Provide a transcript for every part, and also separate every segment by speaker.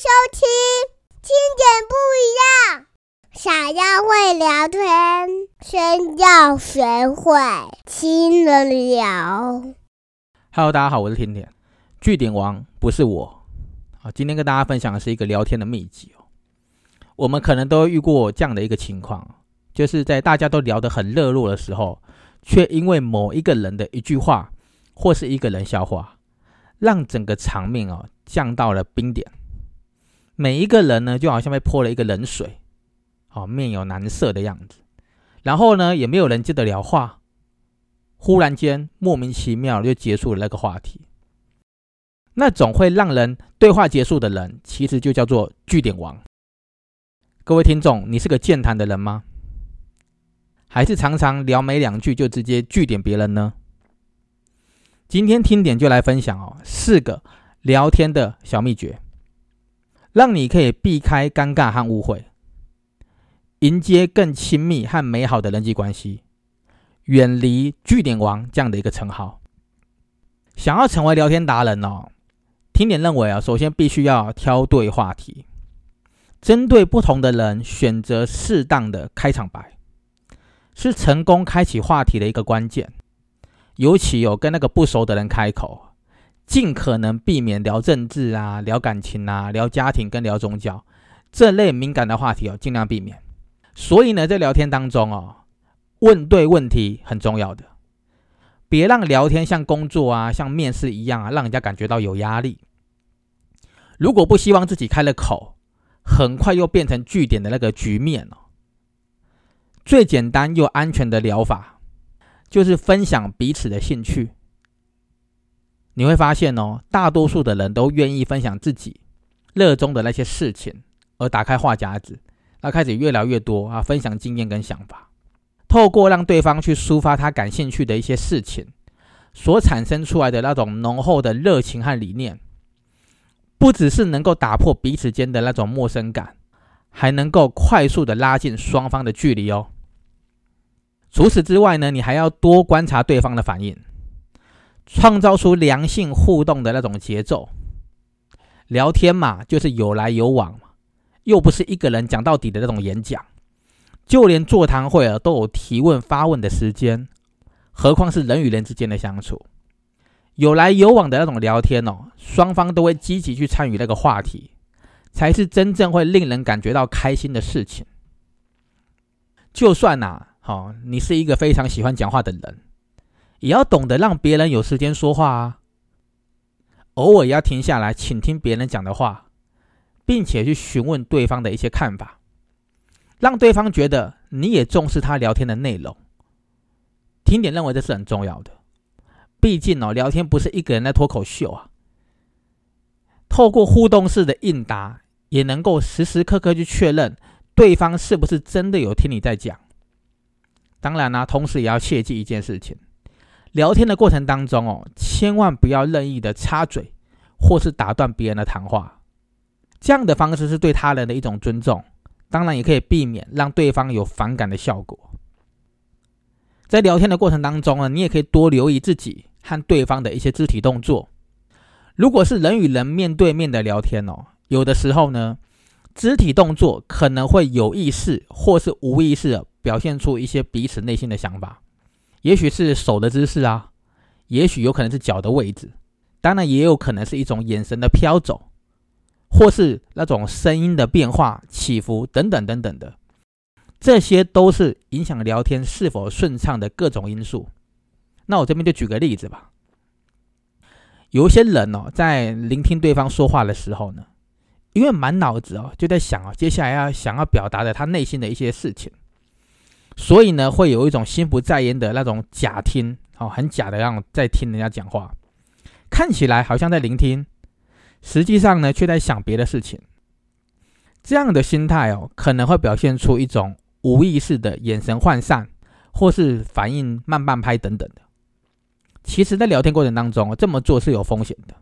Speaker 1: 收听听点不一样，想要会聊天，先要学会听人聊。
Speaker 2: Hello，大家好，我是甜甜。据点王不是我啊，今天跟大家分享的是一个聊天的秘籍哦。我们可能都遇过这样的一个情况，就是在大家都聊得很热络的时候，却因为某一个人的一句话或是一个人笑话，让整个场面哦降到了冰点。每一个人呢，就好像被泼了一个冷水，哦，面有难色的样子。然后呢，也没有人接得了话，忽然间莫名其妙就结束了那个话题。那种会让人对话结束的人，其实就叫做据点王。各位听众，你是个健谈的人吗？还是常常聊没两句就直接据点别人呢？今天听点就来分享哦，四个聊天的小秘诀，让你可以避开尴尬和误会，迎接更亲密和美好的人际关系，远离据点王这样的一个称号。想要成为聊天达人哦，听点认为啊，首先必须要挑对话题，针对不同的人选择适当的开场白，是成功开启话题的一个关键。尤其有跟那个不熟的人开口，尽可能避免聊政治啊、聊感情啊、聊家庭跟聊宗教这类敏感的话题哦，尽量避免。所以呢，在聊天当中哦，问对问题很重要的，别让聊天像工作啊、像面试一样啊，让人家感觉到有压力。如果不希望自己开了口，很快又变成据点的那个局面哦，最简单又安全的疗法。就是分享彼此的兴趣，你会发现哦，大多数的人都愿意分享自己热衷的那些事情，而打开话匣子，那开始越聊越多啊，分享经验跟想法，透过让对方去抒发他感兴趣的一些事情，所产生出来的那种浓厚的热情和理念，不只是能够打破彼此间的那种陌生感，还能够快速的拉近双方的距离哦。除此之外呢，你还要多观察对方的反应，创造出良性互动的那种节奏。聊天嘛，就是有来有往嘛，又不是一个人讲到底的那种演讲。就连座谈会啊，都有提问发问的时间，何况是人与人之间的相处，有来有往的那种聊天哦，双方都会积极去参与那个话题，才是真正会令人感觉到开心的事情。就算呐、啊。好、哦，你是一个非常喜欢讲话的人，也要懂得让别人有时间说话啊。偶尔也要停下来倾听别人讲的话，并且去询问对方的一些看法，让对方觉得你也重视他聊天的内容。听点认为这是很重要的，毕竟哦，聊天不是一个人的脱口秀啊。透过互动式的应答，也能够时时刻刻去确认对方是不是真的有听你在讲。当然啦、啊，同时也要切记一件事情：聊天的过程当中哦，千万不要任意的插嘴或是打断别人的谈话。这样的方式是对他人的一种尊重，当然也可以避免让对方有反感的效果。在聊天的过程当中呢，你也可以多留意自己和对方的一些肢体动作。如果是人与人面对面的聊天哦，有的时候呢，肢体动作可能会有意识或是无意识的。表现出一些彼此内心的想法，也许是手的姿势啊，也许有可能是脚的位置，当然也有可能是一种眼神的飘走，或是那种声音的变化、起伏等等等等的，这些都是影响聊天是否顺畅的各种因素。那我这边就举个例子吧，有一些人哦，在聆听对方说话的时候呢，因为满脑子哦就在想哦，接下来要想要表达的他内心的一些事情。所以呢，会有一种心不在焉的那种假听，哦，很假的那种在听人家讲话，看起来好像在聆听，实际上呢，却在想别的事情。这样的心态哦，可能会表现出一种无意识的眼神涣散，或是反应慢半拍等等的。其实，在聊天过程当中，这么做是有风险的。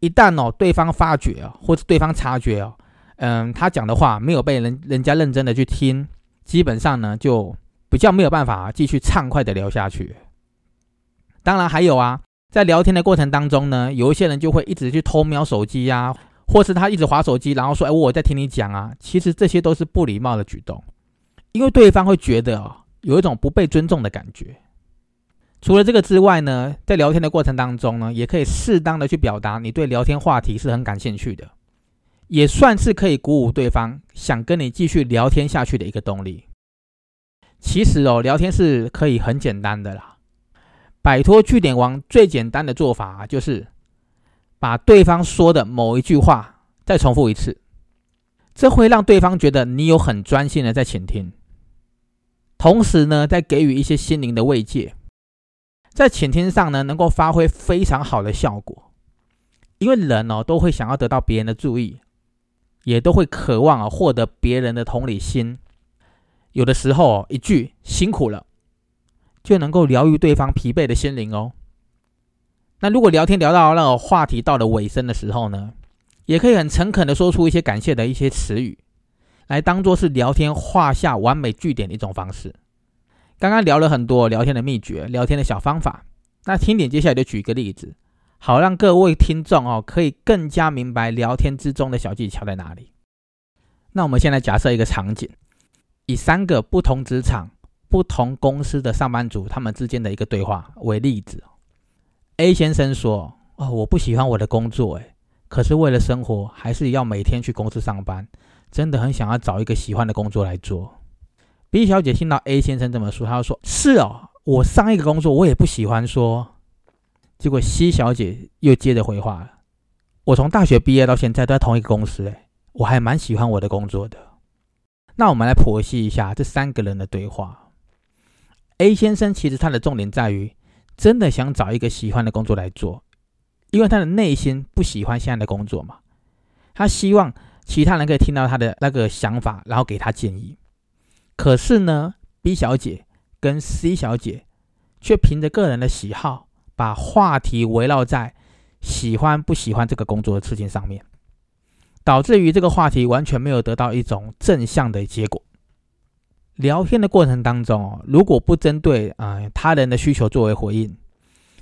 Speaker 2: 一旦哦，对方发觉哦，或者对方察觉哦，嗯，他讲的话没有被人人家认真的去听，基本上呢，就比较没有办法继续畅快的聊下去。当然还有啊，在聊天的过程当中呢，有一些人就会一直去偷瞄手机呀、或是他一直划手机，然后说：“哎，我在听你讲啊。”其实这些都是不礼貌的举动，因为对方会觉得哦，有一种不被尊重的感觉。除了这个之外呢，在聊天的过程当中呢，也可以适当的去表达你对聊天话题是很感兴趣的，也算是可以鼓舞对方想跟你继续聊天下去的一个动力。其实哦，聊天是可以很简单的啦，摆脱句点王最简单的做法就是把对方说的某一句话再重复一次，这会让对方觉得你有很专心的在倾听，同时呢，再给予一些心灵的慰藉。在倾听上呢，能够发挥非常好的效果，因为人哦都会想要得到别人的注意，也都会渴望啊获得别人的同理心。有的时候一句辛苦了，就能够疗愈对方疲惫的心灵哦。那如果聊天聊到那个话题到了尾声的时候呢，也可以很诚恳的说出一些感谢的一些词语，来当做是聊天画下完美句点的一种方式。刚刚聊了很多聊天的秘诀、聊天的小方法，那听点接下来就举一个例子，好让各位听众哦可以更加明白聊天之中的小技巧在哪里。那我们现在假设一个场景，以三个不同职场、不同公司的上班族他们之间的一个对话为例子。A 先生说：“哦，我不喜欢我的工作，诶，可是为了生活，还是要每天去公司上班，真的很想要找一个喜欢的工作来做。” B 小姐听到 A 先生这么说，她就说：“是哦，我上一个工作我也不喜欢。”说，结果 C 小姐又接着回话了：“我从大学毕业到现在都在同一个公司，诶，我还蛮喜欢我的工作的。”那我们来剖析一下这三个人的对话。A 先生其实他的重点在于，真的想找一个喜欢的工作来做，因为他的内心不喜欢现在的工作嘛，他希望其他人可以听到他的那个想法，然后给他建议。可是呢，B 小姐跟 C 小姐却凭着个人的喜好，把话题围绕在喜欢不喜欢这个工作的事情上面，导致于这个话题完全没有得到一种正向的结果。聊天的过程当中，如果不针对啊他人的需求作为回应，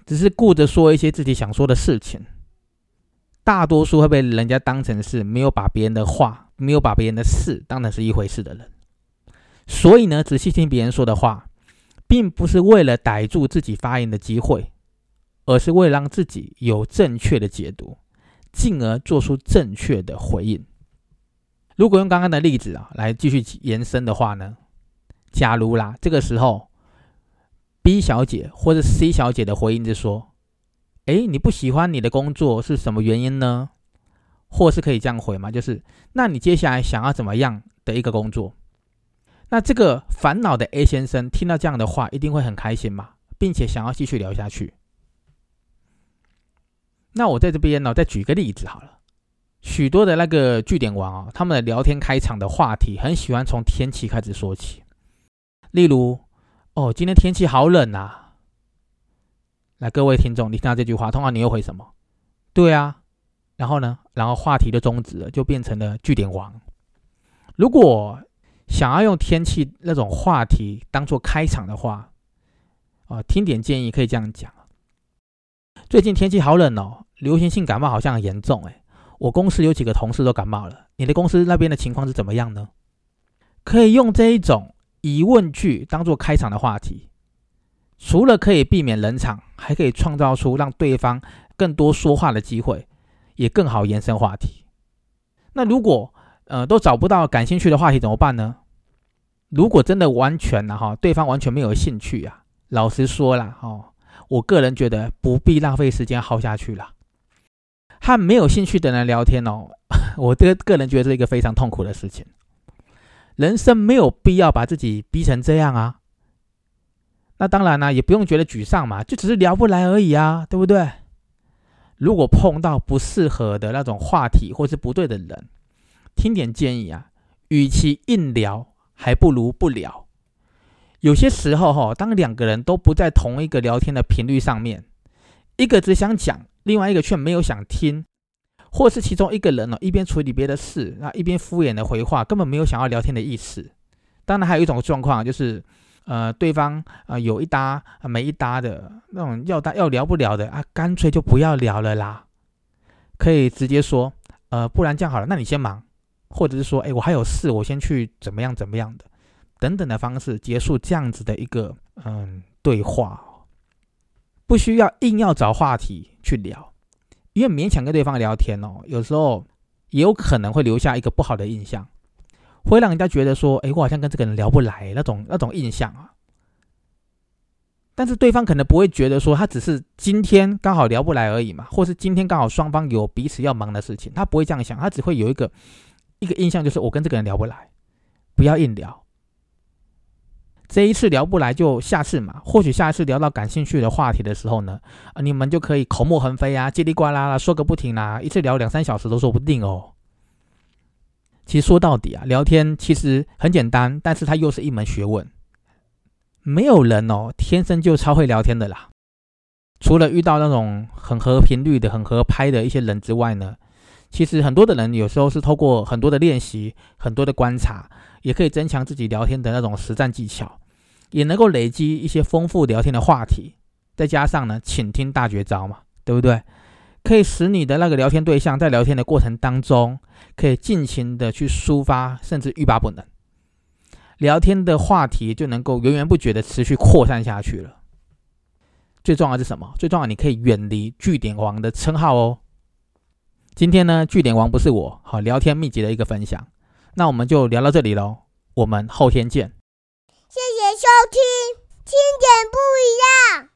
Speaker 2: 只是顾着说一些自己想说的事情，大多数会被人家当成是没有把别人的话、没有把别人的事当成是一回事的人。所以呢，仔细听别人说的话，并不是为了逮住自己发言的机会，而是为了让自己有正确的解读，进而做出正确的回应。如果用刚刚的例子啊来继续延伸的话呢，假如啦，这个时候 B 小姐或者 C 小姐的回应是说：“哎，你不喜欢你的工作是什么原因呢？”或是可以这样回嘛，就是那你接下来想要怎么样的一个工作？那这个烦恼的 A 先生听到这样的话，一定会很开心嘛，并且想要继续聊下去。那我在这边呢，再举个例子好了。许多的那个据点王啊，他们的聊天开场的话题，很喜欢从天气开始说起。例如，哦，今天天气好冷啊。来，各位听众，你听到这句话，通常你又回什么？对啊。然后呢？然后话题的终止了，就变成了据点王。如果想要用天气那种话题当做开场的话，啊，听点建议可以这样讲：最近天气好冷哦，流行性感冒好像很严重哎，我公司有几个同事都感冒了，你的公司那边的情况是怎么样呢？可以用这一种疑问句当做开场的话题，除了可以避免冷场，还可以创造出让对方更多说话的机会，也更好延伸话题。那如果呃，都找不到感兴趣的话题怎么办呢？如果真的完全了哈，对方完全没有兴趣啊，老实说了哈，我个人觉得不必浪费时间耗下去了。和没有兴趣的人聊天哦，我这个个人觉得是一个非常痛苦的事情。人生没有必要把自己逼成这样啊。那当然呢，也不用觉得沮丧嘛，就只是聊不来而已啊，对不对？如果碰到不适合的那种话题或是不对的人，听点建议啊，与其硬聊，还不如不聊。有些时候哈，当两个人都不在同一个聊天的频率上面，一个只想讲，另外一个却没有想听，或是其中一个人呢一边处理别的事，那一边敷衍的回话，根本没有想要聊天的意思。当然，还有一种状况就是，呃，对方啊有一搭没一搭的那种要搭要聊不聊的啊，干脆就不要聊了啦。可以直接说。呃，不然这样好了，那你先忙，或者是说，哎，我还有事，我先去怎么样怎么样的，等等的方式结束这样子的一个嗯对话，不需要硬要找话题去聊，因为勉强跟对方聊天哦，有时候也有可能会留下一个不好的印象，会让人家觉得说，哎，我好像跟这个人聊不来那种那种印象啊。但是对方可能不会觉得说他只是今天刚好聊不来而已嘛，或是今天刚好双方有彼此要忙的事情，他不会这样想，他只会有一个一个印象，就是我跟这个人聊不来，不要硬聊。这一次聊不来就下次嘛，或许下一次聊到感兴趣的话题的时候呢，啊，你们就可以口沫横飞啊，叽里呱啦啦说个不停啦，一次聊两三小时都说不定哦。其实说到底啊，聊天其实很简单，但是它又是一门学问。没有人哦，天生就超会聊天的啦。除了遇到那种很合频率的、很合拍的一些人之外呢，其实很多的人有时候是透过很多的练习、很多的观察，也可以增强自己聊天的那种实战技巧，也能够累积一些丰富聊天的话题。再加上呢，请听大绝招嘛，对不对？可以使你的那个聊天对象在聊天的过程当中，可以尽情的去抒发，甚至欲罢不能。聊天的话题就能够源源不绝的持续扩散下去了。最重要是什么？最重要，你可以远离据点王的称号哦。今天呢，据点王不是我，好聊天秘籍的一个分享。那我们就聊到这里喽，我们后天见。
Speaker 1: 收听，听点不一样。